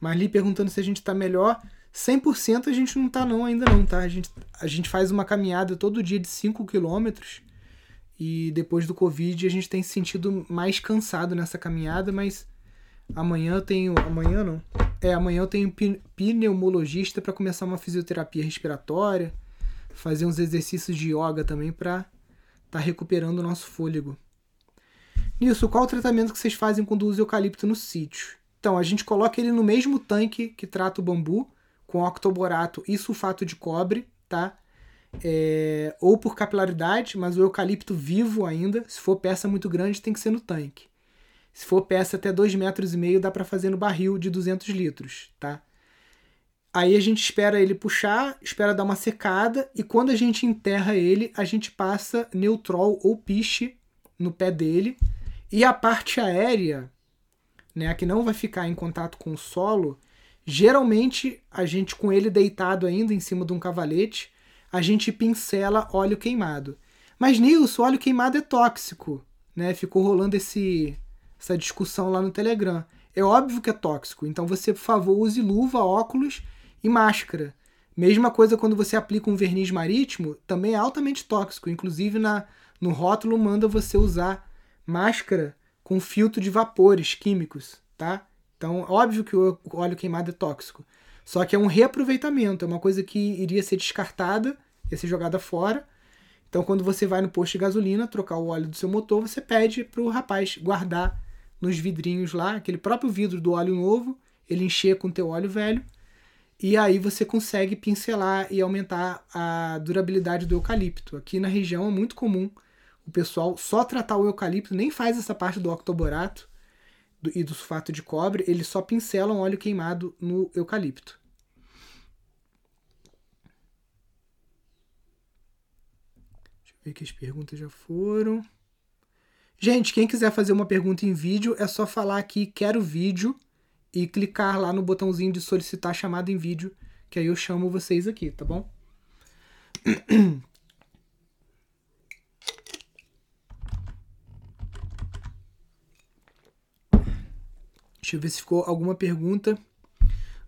Marli perguntando se a gente tá melhor. 100% a gente não tá não ainda não, tá? A gente, a gente faz uma caminhada todo dia de 5 quilômetros e depois do Covid a gente tem se sentido mais cansado nessa caminhada, mas amanhã eu tenho... Amanhã não? É, amanhã eu tenho pneumologista para começar uma fisioterapia respiratória, fazer uns exercícios de yoga também para tá recuperando o nosso fôlego. Nisso, qual o tratamento que vocês fazem quando usam eucalipto no sítio? Então, a gente coloca ele no mesmo tanque que trata o bambu, com octoborato e sulfato de cobre, tá? É, ou por capilaridade, mas o eucalipto vivo ainda, se for peça muito grande, tem que ser no tanque. Se for peça até 2,5 metros, e meio, dá para fazer no barril de 200 litros, tá? Aí a gente espera ele puxar, espera dar uma secada, e quando a gente enterra ele, a gente passa neutrol ou piche no pé dele. E a parte aérea, né, que não vai ficar em contato com o solo, geralmente a gente com ele deitado ainda em cima de um cavalete, a gente pincela óleo queimado. Mas Nilson, óleo queimado é tóxico, né? Ficou rolando esse essa discussão lá no Telegram. É óbvio que é tóxico, então você, por favor, use luva, óculos e máscara. Mesma coisa quando você aplica um verniz marítimo, também é altamente tóxico. Inclusive na no rótulo manda você usar máscara com filtro de vapores químicos, tá? Então, óbvio que o óleo queimado é tóxico. Só que é um reaproveitamento, é uma coisa que iria ser descartada, ia ser jogada fora. Então, quando você vai no posto de gasolina trocar o óleo do seu motor, você pede para o rapaz guardar nos vidrinhos lá, aquele próprio vidro do óleo novo, ele encher com teu óleo velho e aí você consegue pincelar e aumentar a durabilidade do eucalipto. Aqui na região é muito comum o pessoal só tratar o eucalipto, nem faz essa parte do octoborato do, e do sulfato de cobre, eles só pincelam óleo queimado no eucalipto. Deixa eu ver que as perguntas já foram. Gente, quem quiser fazer uma pergunta em vídeo, é só falar aqui quero vídeo e clicar lá no botãozinho de solicitar chamada em vídeo, que aí eu chamo vocês aqui, tá bom? Deixa eu ver se ficou alguma pergunta.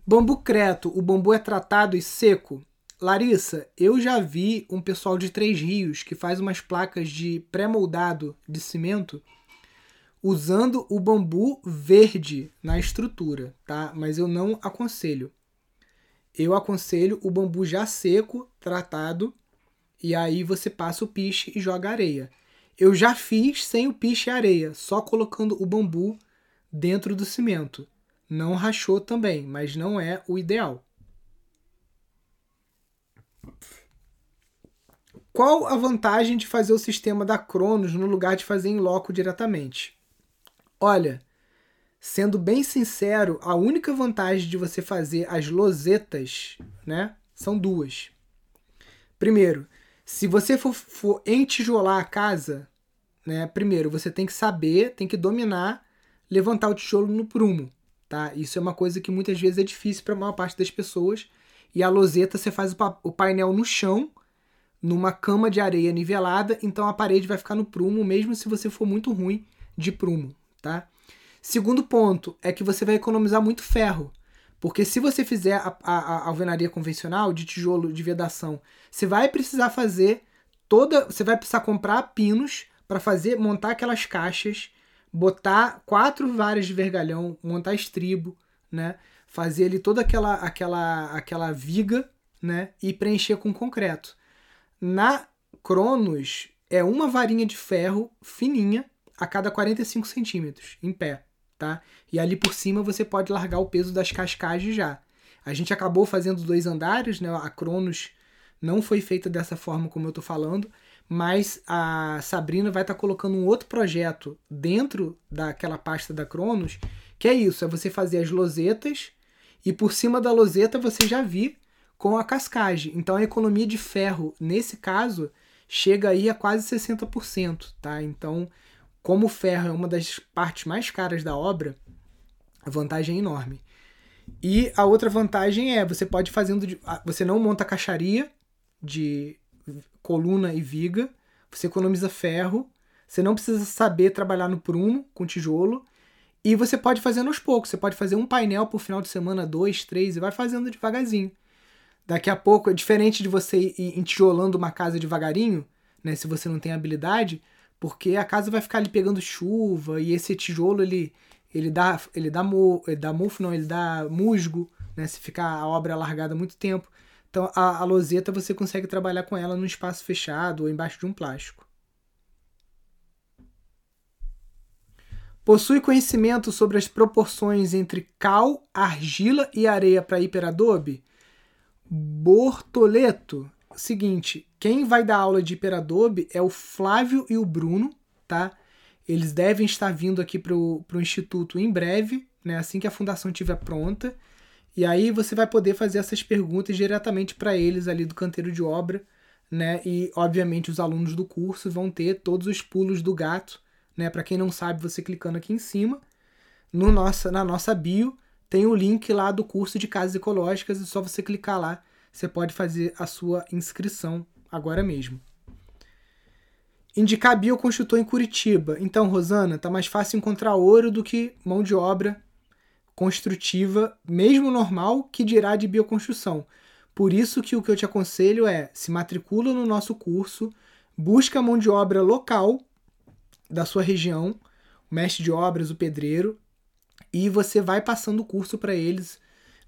Bambu creto, o bambu é tratado e seco? Larissa, eu já vi um pessoal de Três Rios que faz umas placas de pré-moldado de cimento usando o bambu verde na estrutura, tá? Mas eu não aconselho. Eu aconselho o bambu já seco, tratado, e aí você passa o piche e joga areia. Eu já fiz sem o piche e areia, só colocando o bambu dentro do cimento. Não rachou também, mas não é o ideal. Qual a vantagem de fazer o sistema da Cronos no lugar de fazer em loco diretamente? Olha, sendo bem sincero, a única vantagem de você fazer as losetas, né, são duas. Primeiro, se você for, for entijolar a casa, né, primeiro você tem que saber, tem que dominar levantar o tijolo no prumo, tá? Isso é uma coisa que muitas vezes é difícil para a maior parte das pessoas. E a loseta você faz o painel no chão, numa cama de areia nivelada, então a parede vai ficar no prumo, mesmo se você for muito ruim de prumo, tá? Segundo ponto é que você vai economizar muito ferro. Porque se você fizer a, a, a, alvenaria convencional de tijolo de vedação, você vai precisar fazer toda. Você vai precisar comprar pinos para fazer, montar aquelas caixas, botar quatro varas de vergalhão, montar estribo, né? Fazer ali toda aquela, aquela, aquela viga, né? E preencher com concreto. Na Cronos é uma varinha de ferro fininha a cada 45 centímetros, em pé tá? E ali por cima você pode largar o peso das cascagens já. A gente acabou fazendo dois andares, né? A Cronos não foi feita dessa forma como eu tô falando, mas a Sabrina vai estar tá colocando um outro projeto dentro daquela pasta da Cronos, que é isso, é você fazer as losetas e por cima da loseta você já vir com a cascagem. Então a economia de ferro, nesse caso, chega aí a quase 60%, tá? Então como o ferro é uma das partes mais caras da obra, a vantagem é enorme. E a outra vantagem é você pode fazendo você não monta caixaria de coluna e viga, você economiza ferro, você não precisa saber trabalhar no prumo com tijolo e você pode fazer aos poucos. Você pode fazer um painel por final de semana, dois, três e vai fazendo devagarzinho. Daqui a pouco, é diferente de você ir entijolando uma casa devagarinho, né? Se você não tem habilidade, porque a casa vai ficar ali pegando chuva e esse tijolo ele ele dá ele dá mo, ele dá mofo não, ele dá musgo, né, se ficar a obra alargada muito tempo. Então a, a loseta você consegue trabalhar com ela num espaço fechado ou embaixo de um plástico. Possui conhecimento sobre as proporções entre cal, argila e areia para hiperadobe? Bortoleto seguinte, quem vai dar aula de Hiperadobe é o Flávio e o Bruno, tá? Eles devem estar vindo aqui para o Instituto em breve, né? Assim que a fundação estiver pronta. E aí você vai poder fazer essas perguntas diretamente para eles ali do canteiro de obra, né? E obviamente os alunos do curso vão ter todos os pulos do gato, né? Para quem não sabe, você clicando aqui em cima, no nossa, na nossa bio, tem o link lá do curso de casas ecológicas, é só você clicar lá você pode fazer a sua inscrição agora mesmo. Indicar bioconstrutor em Curitiba. Então, Rosana, tá mais fácil encontrar ouro do que mão de obra construtiva, mesmo normal, que dirá de bioconstrução. Por isso que o que eu te aconselho é se matricula no nosso curso, busca a mão de obra local da sua região, o mestre de obras, o pedreiro, e você vai passando o curso para eles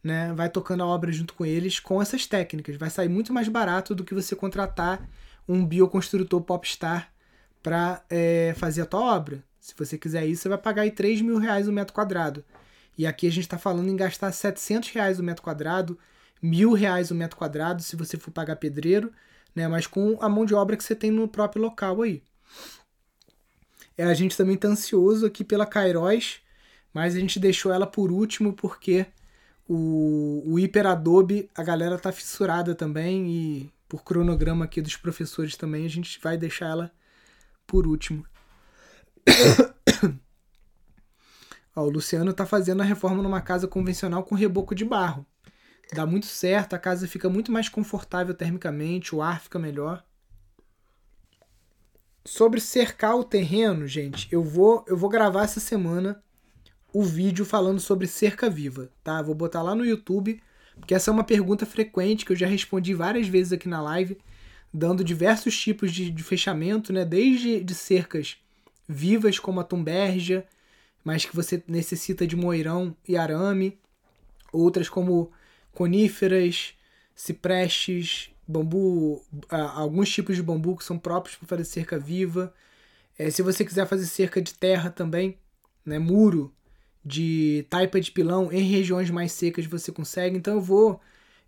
né, vai tocando a obra junto com eles com essas técnicas. Vai sair muito mais barato do que você contratar um bioconstrutor popstar para é, fazer a tua obra. Se você quiser isso, você vai pagar aí 3 mil reais o metro quadrado. E aqui a gente está falando em gastar 700 reais o metro quadrado, mil reais o metro quadrado se você for pagar pedreiro, né? Mas com a mão de obra que você tem no próprio local aí. É, a gente também tá ansioso aqui pela Kairos, mas a gente deixou ela por último porque o, o Hyper Adobe, a galera tá fissurada também e por cronograma aqui dos professores também, a gente vai deixar ela por último. Ó, o Luciano tá fazendo a reforma numa casa convencional com reboco de barro. Dá muito certo, a casa fica muito mais confortável termicamente, o ar fica melhor. Sobre cercar o terreno, gente, eu vou eu vou gravar essa semana o vídeo falando sobre cerca viva, tá? Vou botar lá no YouTube, porque essa é uma pergunta frequente que eu já respondi várias vezes aqui na live, dando diversos tipos de, de fechamento, né? Desde de cercas vivas como a tumbergia, mas que você necessita de moirão e arame, outras como coníferas, ciprestes, bambu, alguns tipos de bambu que são próprios para fazer cerca viva. É, se você quiser fazer cerca de terra também, né, muro de taipa de pilão em regiões mais secas você consegue. Então eu vou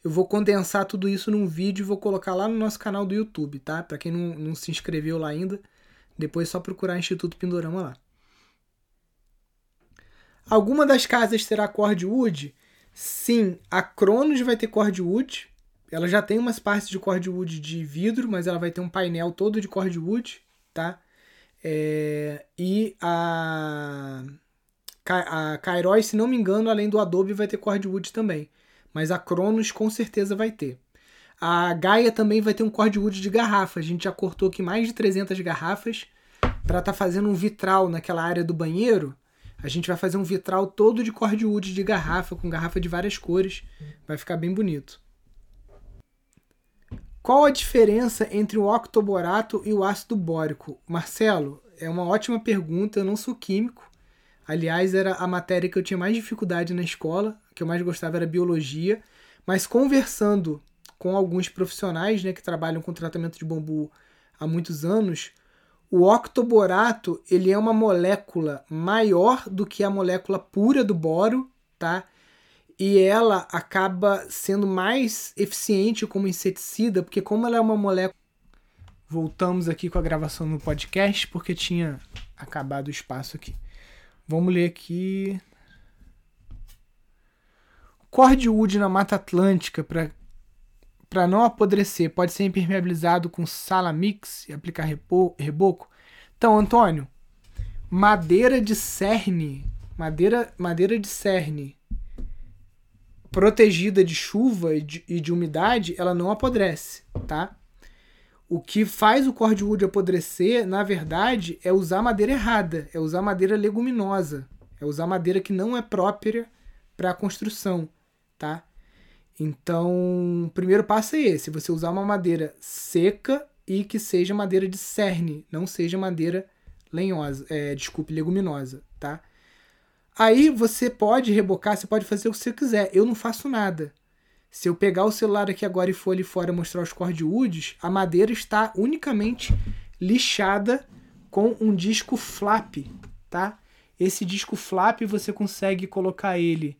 eu vou condensar tudo isso num vídeo e vou colocar lá no nosso canal do YouTube, tá? Para quem não, não se inscreveu lá ainda, depois é só procurar Instituto Pindorama lá. Alguma das casas terá cordwood? Sim, a Cronos vai ter cordwood. Ela já tem umas partes de cordwood de vidro, mas ela vai ter um painel todo de cordwood, tá? É, e a a Kairos, se não me engano, além do Adobe, vai ter cordwood também. Mas a Cronos com certeza vai ter. A Gaia também vai ter um cordwood de garrafa. A gente já cortou aqui mais de 300 garrafas para estar tá fazendo um vitral naquela área do banheiro. A gente vai fazer um vitral todo de cordwood de garrafa, com garrafa de várias cores. Vai ficar bem bonito. Qual a diferença entre o octoborato e o ácido bórico? Marcelo, é uma ótima pergunta. Eu não sou químico. Aliás, era a matéria que eu tinha mais dificuldade na escola, que eu mais gostava era biologia. Mas conversando com alguns profissionais né, que trabalham com tratamento de bambu há muitos anos, o octoborato ele é uma molécula maior do que a molécula pura do boro, tá? E ela acaba sendo mais eficiente como inseticida, porque como ela é uma molécula Voltamos aqui com a gravação no podcast porque tinha acabado o espaço aqui. Vamos ler aqui. Cordwood na Mata Atlântica para para não apodrecer, pode ser impermeabilizado com salamix e aplicar reboco. Então, Antônio, madeira de cerne, madeira, madeira de cerne protegida de chuva e de, e de umidade, ela não apodrece, tá? O que faz o cordwood apodrecer, na verdade, é usar madeira errada, é usar madeira leguminosa, é usar madeira que não é própria para a construção, tá? Então, o primeiro passo é esse: você usar uma madeira seca e que seja madeira de cerne, não seja madeira lenhosa, é, desculpe, leguminosa, tá? Aí você pode rebocar, você pode fazer o que você quiser. Eu não faço nada. Se eu pegar o celular aqui agora e for ali fora mostrar os cordwoods, a madeira está unicamente lixada com um disco flap, tá? Esse disco flap você consegue colocar ele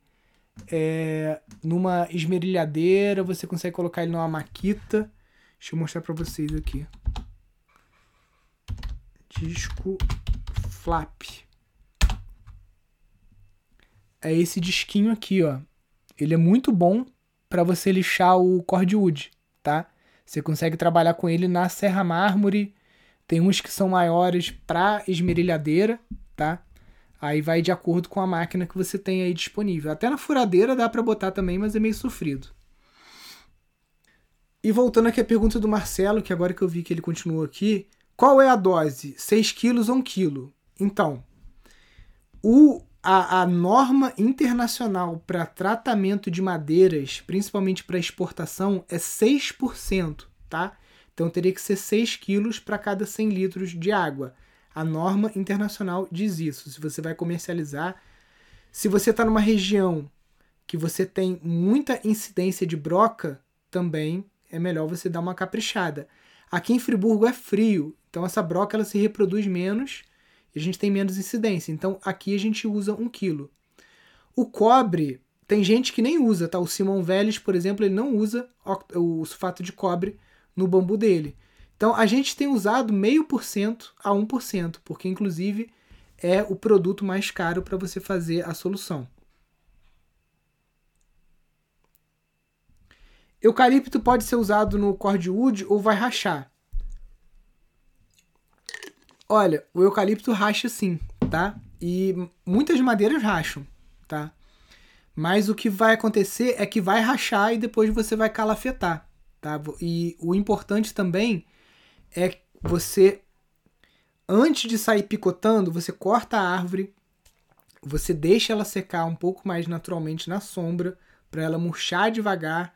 é, numa esmerilhadeira, você consegue colocar ele numa maquita. Deixa eu mostrar para vocês aqui. Disco flap. É esse disquinho aqui, ó. Ele é muito bom para você lixar o cordwood, tá? Você consegue trabalhar com ele na serra mármore. Tem uns que são maiores para esmerilhadeira, tá? Aí vai de acordo com a máquina que você tem aí disponível. Até na furadeira dá para botar também, mas é meio sofrido. E voltando aqui à pergunta do Marcelo, que agora que eu vi que ele continuou aqui, qual é a dose? 6 quilos ou 1 quilo? Então, o, a, a norma internacional para tratamento de madeiras, principalmente para exportação, é 6%, tá? Então teria que ser 6 quilos para cada 100 litros de água. A norma internacional diz isso. Se você vai comercializar, se você está numa região que você tem muita incidência de broca, também é melhor você dar uma caprichada. Aqui em Friburgo é frio, então essa broca ela se reproduz menos e a gente tem menos incidência. Então aqui a gente usa um quilo. O cobre tem gente que nem usa, tá? O Simon Vélez, por exemplo, ele não usa o sulfato de cobre no bambu dele. Então a gente tem usado meio por cento a 1%, porque inclusive é o produto mais caro para você fazer a solução. Eucalipto pode ser usado no cordwood ou vai rachar? Olha, o eucalipto racha sim, tá? E muitas madeiras racham, tá? Mas o que vai acontecer é que vai rachar e depois você vai calafetar, tá? E o importante também é você antes de sair picotando, você corta a árvore, você deixa ela secar um pouco mais naturalmente na sombra para ela murchar devagar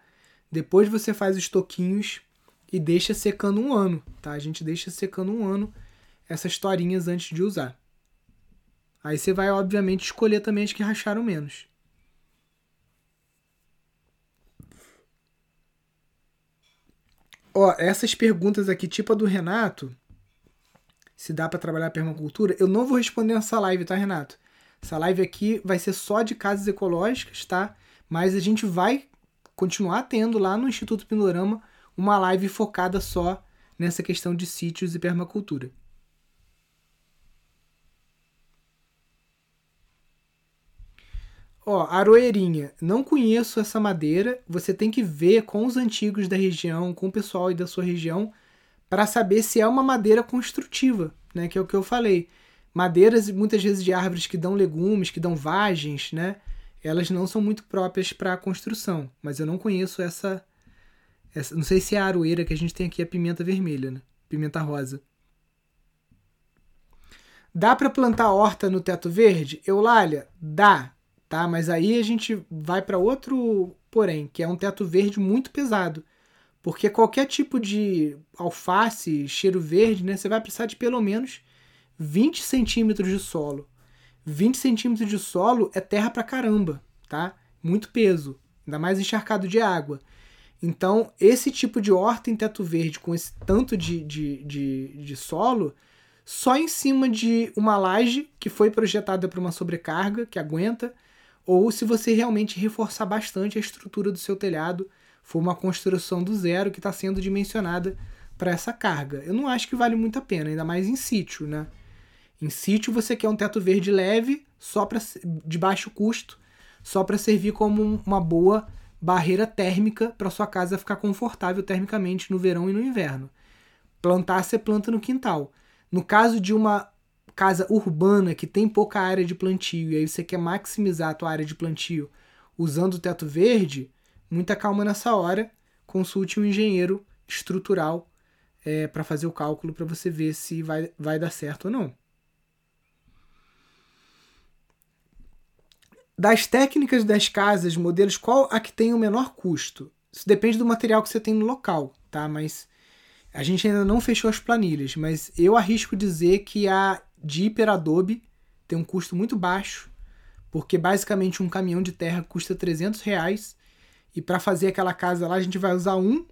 depois você faz os toquinhos e deixa secando um ano, tá? A gente deixa secando um ano essas torinhas antes de usar. Aí você vai, obviamente, escolher também as que racharam menos. Ó, essas perguntas aqui, tipo a do Renato, se dá para trabalhar permacultura, eu não vou responder nessa live, tá, Renato? Essa live aqui vai ser só de casas ecológicas, tá? Mas a gente vai continuar tendo lá no Instituto Pindorama uma live focada só nessa questão de sítios e permacultura. Ó, aroeirinha. Não conheço essa madeira. Você tem que ver com os antigos da região, com o pessoal aí da sua região, para saber se é uma madeira construtiva, né? Que é o que eu falei. Madeiras, muitas vezes, de árvores que dão legumes, que dão vagens, né? elas não são muito próprias para construção, mas eu não conheço essa, essa, Não sei se é a aroeira que a gente tem aqui, a pimenta vermelha, né? Pimenta rosa. Dá para plantar horta no teto verde? Eulália, dá, tá? Mas aí a gente vai para outro porém, que é um teto verde muito pesado. Porque qualquer tipo de alface, cheiro verde, né? Você vai precisar de pelo menos 20 centímetros de solo. 20 centímetros de solo é terra pra caramba, tá? Muito peso, ainda mais encharcado de água. Então, esse tipo de horta em teto verde, com esse tanto de, de, de, de solo, só em cima de uma laje que foi projetada para uma sobrecarga, que aguenta, ou se você realmente reforçar bastante a estrutura do seu telhado, for uma construção do zero que está sendo dimensionada para essa carga. Eu não acho que vale muito a pena, ainda mais em sítio, né? Em sítio você quer um teto verde leve, só para de baixo custo, só para servir como uma boa barreira térmica para sua casa ficar confortável termicamente no verão e no inverno. Plantar você planta no quintal. No caso de uma casa urbana que tem pouca área de plantio e aí você quer maximizar a tua área de plantio usando o teto verde, muita calma nessa hora. Consulte um engenheiro estrutural é, para fazer o cálculo para você ver se vai, vai dar certo ou não. Das técnicas das casas, modelos, qual a que tem o menor custo? Isso depende do material que você tem no local, tá? Mas a gente ainda não fechou as planilhas, mas eu arrisco dizer que a de Hiper Adobe tem um custo muito baixo, porque basicamente um caminhão de terra custa 300 reais e para fazer aquela casa lá a gente vai usar um,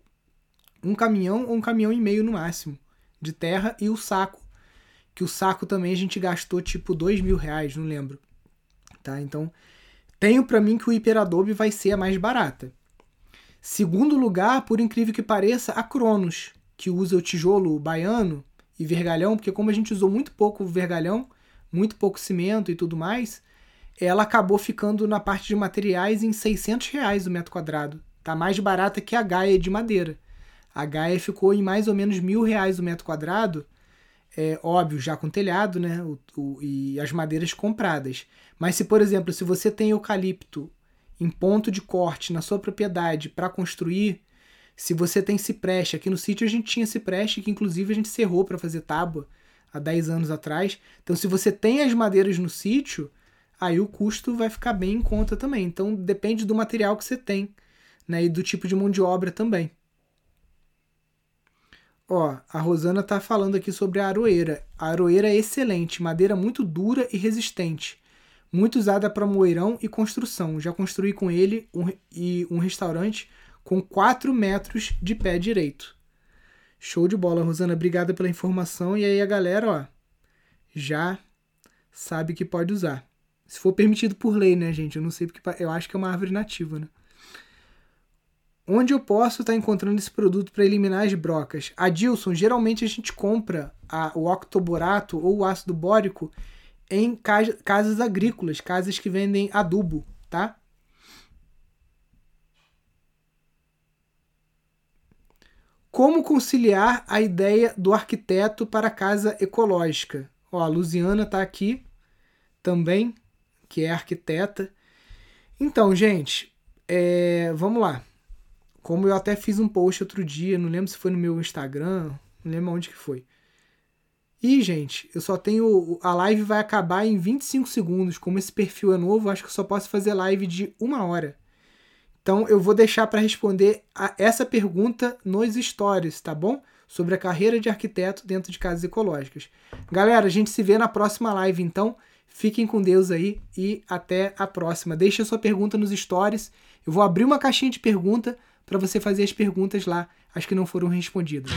um caminhão ou um caminhão e meio no máximo de terra e o saco, que o saco também a gente gastou tipo dois mil reais, não lembro, tá? Então tenho para mim que o Hyper Adobe vai ser a mais barata. Segundo lugar, por incrível que pareça, a Cronos, que usa o tijolo baiano e vergalhão, porque como a gente usou muito pouco vergalhão, muito pouco cimento e tudo mais, ela acabou ficando na parte de materiais em 600 reais o metro quadrado. Tá mais barata que a Gaia de madeira. A Gaia ficou em mais ou menos mil reais o metro quadrado, é, óbvio, já com telhado, né? O, o, e as madeiras compradas. Mas se, por exemplo, se você tem eucalipto em ponto de corte na sua propriedade para construir, se você tem cipreste, aqui no sítio a gente tinha cipreste, que inclusive a gente serrou para fazer tábua há 10 anos atrás. Então, se você tem as madeiras no sítio, aí o custo vai ficar bem em conta também. Então, depende do material que você tem né? e do tipo de mão de obra também. Ó, a Rosana tá falando aqui sobre a aroeira. A aroeira é excelente, madeira muito dura e resistente. Muito usada para moeirão e construção. Já construí com ele um, e um restaurante com 4 metros de pé direito. Show de bola, Rosana. Obrigada pela informação. E aí a galera, ó, já sabe que pode usar. Se for permitido por lei, né, gente? Eu não sei porque eu acho que é uma árvore nativa, né? Onde eu posso estar tá encontrando esse produto para eliminar as brocas? Adilson, geralmente a gente compra a, o octoborato ou o ácido bórico em casas agrícolas, casas que vendem adubo, tá? Como conciliar a ideia do arquiteto para a casa ecológica? Ó, a Luciana está aqui também, que é arquiteta. Então, gente, é, vamos lá. Como eu até fiz um post outro dia, não lembro se foi no meu Instagram, não lembro onde que foi. E, gente, eu só tenho. A live vai acabar em 25 segundos. Como esse perfil é novo, acho que eu só posso fazer live de uma hora. Então eu vou deixar para responder essa pergunta nos stories, tá bom? Sobre a carreira de arquiteto dentro de casas ecológicas. Galera, a gente se vê na próxima live, então. Fiquem com Deus aí e até a próxima. Deixe a sua pergunta nos stories. Eu vou abrir uma caixinha de pergunta para você fazer as perguntas lá, as que não foram respondidas.